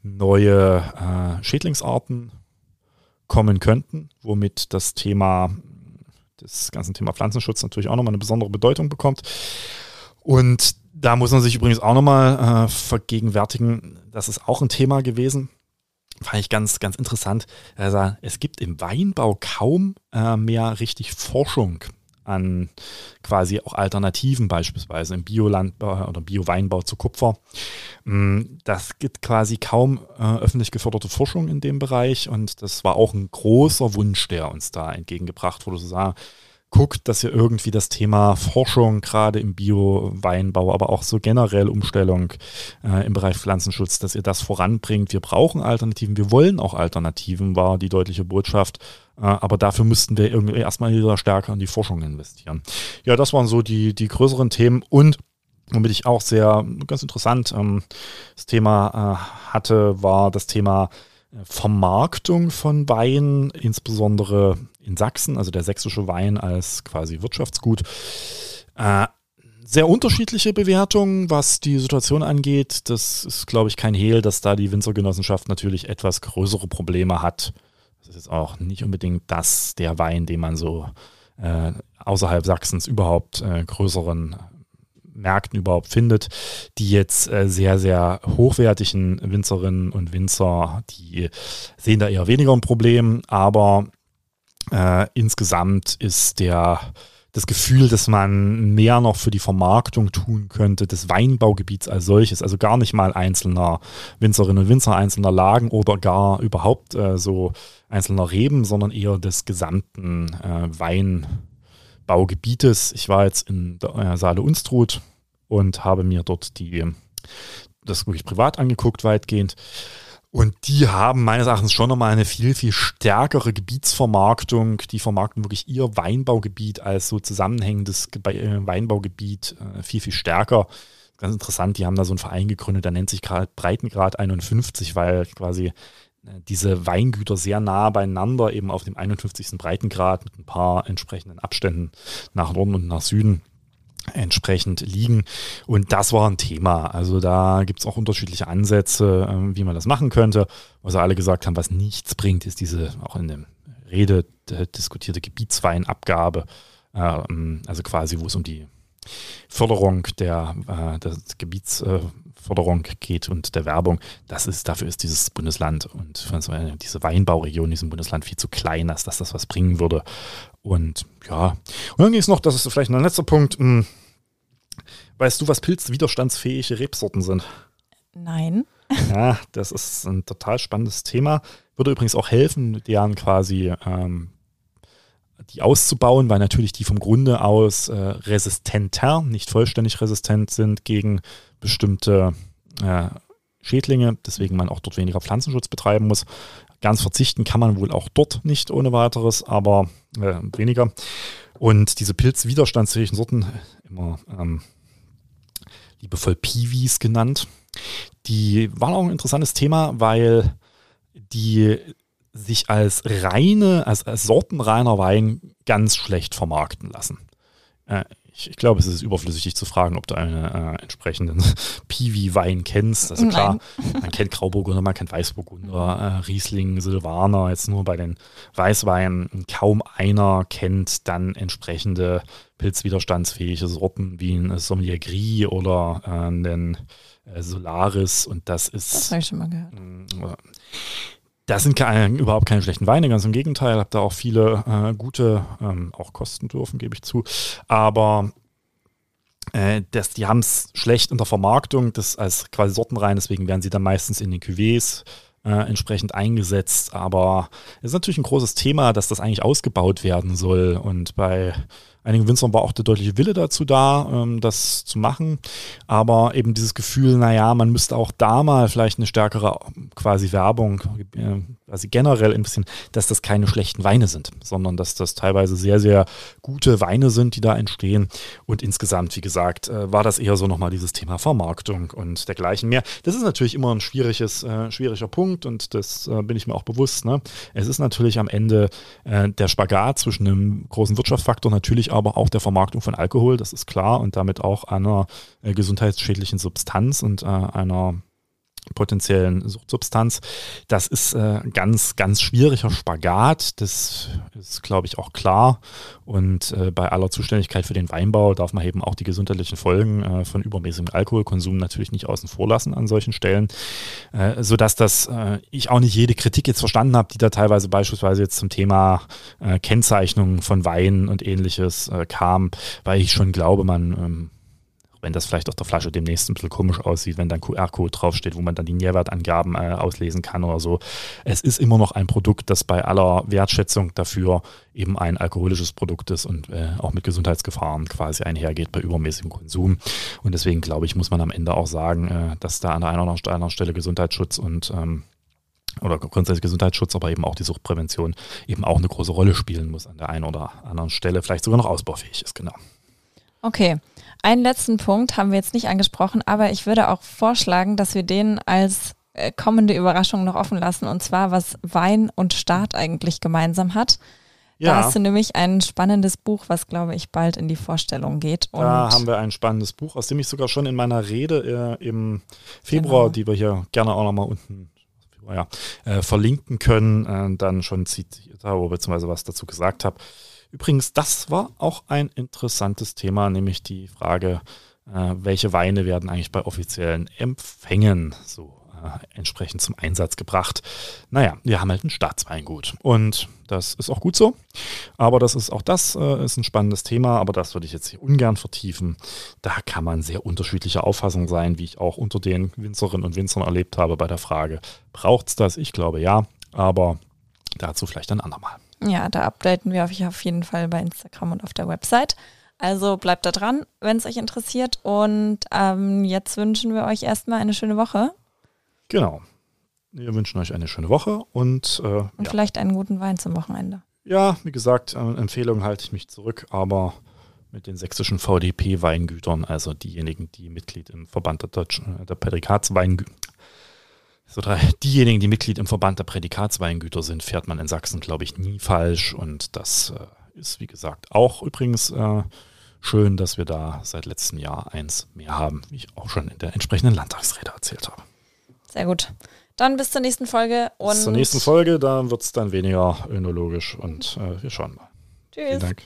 S1: neue äh, Schädlingsarten kommen könnten, womit das Thema, das ganze Thema Pflanzenschutz natürlich auch nochmal eine besondere Bedeutung bekommt. Und da muss man sich übrigens auch nochmal äh, vergegenwärtigen, das ist auch ein Thema gewesen. Fand ich ganz, ganz interessant. Also, es gibt im Weinbau kaum äh, mehr richtig Forschung an quasi auch Alternativen, beispielsweise im Biolandbau oder Bioweinbau zu Kupfer. Mm, das gibt quasi kaum äh, öffentlich geförderte Forschung in dem Bereich und das war auch ein großer Wunsch, der uns da entgegengebracht wurde, zu sagen, guckt, dass ihr irgendwie das Thema Forschung, gerade im Bio-Weinbau, aber auch so generell Umstellung äh, im Bereich Pflanzenschutz, dass ihr das voranbringt. Wir brauchen Alternativen, wir wollen auch Alternativen, war die deutliche Botschaft. Äh, aber dafür müssten wir irgendwie erstmal wieder stärker in die Forschung investieren. Ja, das waren so die, die größeren Themen und womit ich auch sehr ganz interessant ähm, das Thema äh, hatte, war das Thema Vermarktung von Wein, insbesondere in Sachsen, also der sächsische Wein als quasi Wirtschaftsgut. Äh, sehr unterschiedliche Bewertungen, was die Situation angeht. Das ist, glaube ich, kein Hehl, dass da die Winzergenossenschaft natürlich etwas größere Probleme hat. Das ist auch nicht unbedingt das, der Wein, den man so äh, außerhalb Sachsens überhaupt äh, größeren Märkten überhaupt findet, die jetzt äh, sehr, sehr hochwertigen Winzerinnen und Winzer, die sehen da eher weniger ein Problem, aber äh, insgesamt ist der das Gefühl, dass man mehr noch für die Vermarktung tun könnte, des Weinbaugebiets als solches, also gar nicht mal einzelner Winzerinnen und Winzer, einzelner Lagen oder gar überhaupt äh, so einzelner Reben, sondern eher des gesamten äh, Weinbaugebietes. Ich war jetzt in der äh, Saale Unstrut und habe mir dort die, das wirklich privat angeguckt, weitgehend. Und die haben meines Erachtens schon nochmal eine viel, viel stärkere Gebietsvermarktung. Die vermarkten wirklich ihr Weinbaugebiet als so zusammenhängendes äh, Weinbaugebiet äh, viel, viel stärker. Ganz interessant, die haben da so einen Verein gegründet, der nennt sich gerade Breitengrad 51, weil quasi äh, diese Weingüter sehr nah beieinander, eben auf dem 51. Breitengrad mit ein paar entsprechenden Abständen nach Norden und nach Süden entsprechend liegen. Und das war ein Thema. Also da gibt es auch unterschiedliche Ansätze, äh, wie man das machen könnte. Was alle gesagt haben, was nichts bringt, ist diese auch in der Rede diskutierte Gebietsweinabgabe. Ähm, also quasi, wo es um die Förderung der, äh, der Gebietsförderung geht und der Werbung. Das ist, dafür ist dieses Bundesland und diese Weinbauregion in diesem Bundesland viel zu klein, als dass das was bringen würde. Und ja, und dann ging es noch, das ist vielleicht ein letzter Punkt. Hm. Weißt du, was pilzwiderstandsfähige Rebsorten sind?
S3: Nein.
S1: Ja, das ist ein total spannendes Thema. Würde übrigens auch helfen, deren quasi ähm, die auszubauen, weil natürlich die vom Grunde aus äh, resistenter, nicht vollständig resistent sind gegen bestimmte äh, Schädlinge, deswegen man auch dort weniger Pflanzenschutz betreiben muss. Ganz verzichten kann man wohl auch dort nicht ohne weiteres, aber äh, weniger. Und diese pilzwiderstandsfähigen Sorten, immer ähm, liebevoll Piwis genannt, die waren auch ein interessantes Thema, weil die sich als reine, als, als sortenreiner Wein ganz schlecht vermarkten lassen. Äh, ich, ich, glaube, es ist überflüssig, dich zu fragen, ob du einen äh, entsprechenden Piwi-Wein kennst. Also klar, Nein. man kennt Grauburgunder, man kennt Weißburgunder, äh, Riesling, Silvaner. Jetzt nur bei den Weißweinen kaum einer kennt dann entsprechende pilzwiderstandsfähige Sorten wie ein Sommelier Gris oder äh, einen äh, Solaris. Und das ist.
S3: Das habe ich schon mal gehört.
S1: Das sind keine, überhaupt keine schlechten Weine, ganz im Gegenteil. Habe da auch viele äh, gute, ähm, auch kosten dürfen, gebe ich zu. Aber äh, das, die haben es schlecht in der Vermarktung, das als quasi sortenrein, deswegen werden sie dann meistens in den Cuvées äh, entsprechend eingesetzt. Aber es ist natürlich ein großes Thema, dass das eigentlich ausgebaut werden soll. Und bei einigen Winzern war auch der deutliche Wille dazu da, ähm, das zu machen. Aber eben dieses Gefühl, naja, man müsste auch da mal vielleicht eine stärkere quasi Werbung, äh, quasi generell ein bisschen, dass das keine schlechten Weine sind, sondern dass das teilweise sehr, sehr gute Weine sind, die da entstehen. Und insgesamt, wie gesagt, äh, war das eher so nochmal dieses Thema Vermarktung und dergleichen mehr. Das ist natürlich immer ein schwieriges, äh, schwieriger Punkt und das äh, bin ich mir auch bewusst. Ne? Es ist natürlich am Ende äh, der Spagat zwischen einem großen Wirtschaftsfaktor natürlich aber auch der Vermarktung von Alkohol, das ist klar, und damit auch einer äh, gesundheitsschädlichen Substanz und äh, einer potenziellen Suchtsubstanz. Das ist äh, ganz, ganz schwieriger Spagat. Das ist, glaube ich, auch klar. Und äh, bei aller Zuständigkeit für den Weinbau darf man eben auch die gesundheitlichen Folgen äh, von übermäßigem Alkoholkonsum natürlich nicht außen vor lassen an solchen Stellen. Äh, sodass das äh, ich auch nicht jede Kritik jetzt verstanden habe, die da teilweise beispielsweise jetzt zum Thema äh, Kennzeichnung von Wein und ähnliches äh, kam, weil ich schon glaube, man ähm, wenn das vielleicht auf der Flasche demnächst ein bisschen komisch aussieht, wenn dann QR-Code draufsteht, wo man dann die Nährwertangaben äh, auslesen kann oder so. Es ist immer noch ein Produkt, das bei aller Wertschätzung dafür eben ein alkoholisches Produkt ist und äh, auch mit Gesundheitsgefahren quasi einhergeht bei übermäßigem Konsum. Und deswegen glaube ich, muss man am Ende auch sagen, äh, dass da an der einen oder anderen Stelle Gesundheitsschutz und ähm, oder grundsätzlich Gesundheitsschutz, aber eben auch die Suchtprävention eben auch eine große Rolle spielen muss an der einen oder anderen Stelle, vielleicht sogar noch ausbaufähig ist, genau.
S3: Okay, einen letzten Punkt haben wir jetzt nicht angesprochen, aber ich würde auch vorschlagen, dass wir den als äh, kommende Überraschung noch offen lassen, und zwar, was Wein und Staat eigentlich gemeinsam hat. Ja. Da hast du nämlich ein spannendes Buch, was, glaube ich, bald in die Vorstellung geht.
S1: Und da haben wir ein spannendes Buch, aus dem ich sogar schon in meiner Rede äh, im Februar, genau. die wir hier gerne auch nochmal unten ja, äh, verlinken können, äh, dann schon zitiert habe, beziehungsweise was dazu gesagt habe. Übrigens, das war auch ein interessantes Thema, nämlich die Frage, äh, welche Weine werden eigentlich bei offiziellen Empfängen so äh, entsprechend zum Einsatz gebracht. Naja, wir haben halt ein Staatsweingut und das ist auch gut so. Aber das ist auch das äh, ist ein spannendes Thema, aber das würde ich jetzt hier ungern vertiefen. Da kann man sehr unterschiedlicher Auffassung sein, wie ich auch unter den Winzerinnen und Winzern erlebt habe bei der Frage, braucht es das? Ich glaube ja, aber dazu vielleicht ein andermal.
S3: Ja, da updaten wir euch auf jeden Fall bei Instagram und auf der Website. Also bleibt da dran, wenn es euch interessiert. Und ähm, jetzt wünschen wir euch erstmal eine schöne Woche.
S1: Genau. Wir wünschen euch eine schöne Woche und, äh, und
S3: ja. vielleicht einen guten Wein zum Wochenende.
S1: Ja, wie gesagt, äh, Empfehlungen halte ich mich zurück, aber mit den sächsischen VDP-Weingütern, also diejenigen, die Mitglied im Verband der, Deutschen, äh, der Prädikatsweingüter, so drei, diejenigen, die Mitglied im Verband der Prädikatsweingüter sind, fährt man in Sachsen, glaube ich, nie falsch. Und das äh, ist, wie gesagt, auch übrigens äh, schön, dass wir da seit letztem Jahr eins mehr haben, wie ich auch schon in der entsprechenden Landtagsrede erzählt habe.
S3: Sehr gut. Dann bis zur nächsten Folge.
S1: bis zur nächsten Folge, da wird es dann weniger önologisch und äh, wir schauen mal.
S3: Tschüss. Vielen Dank.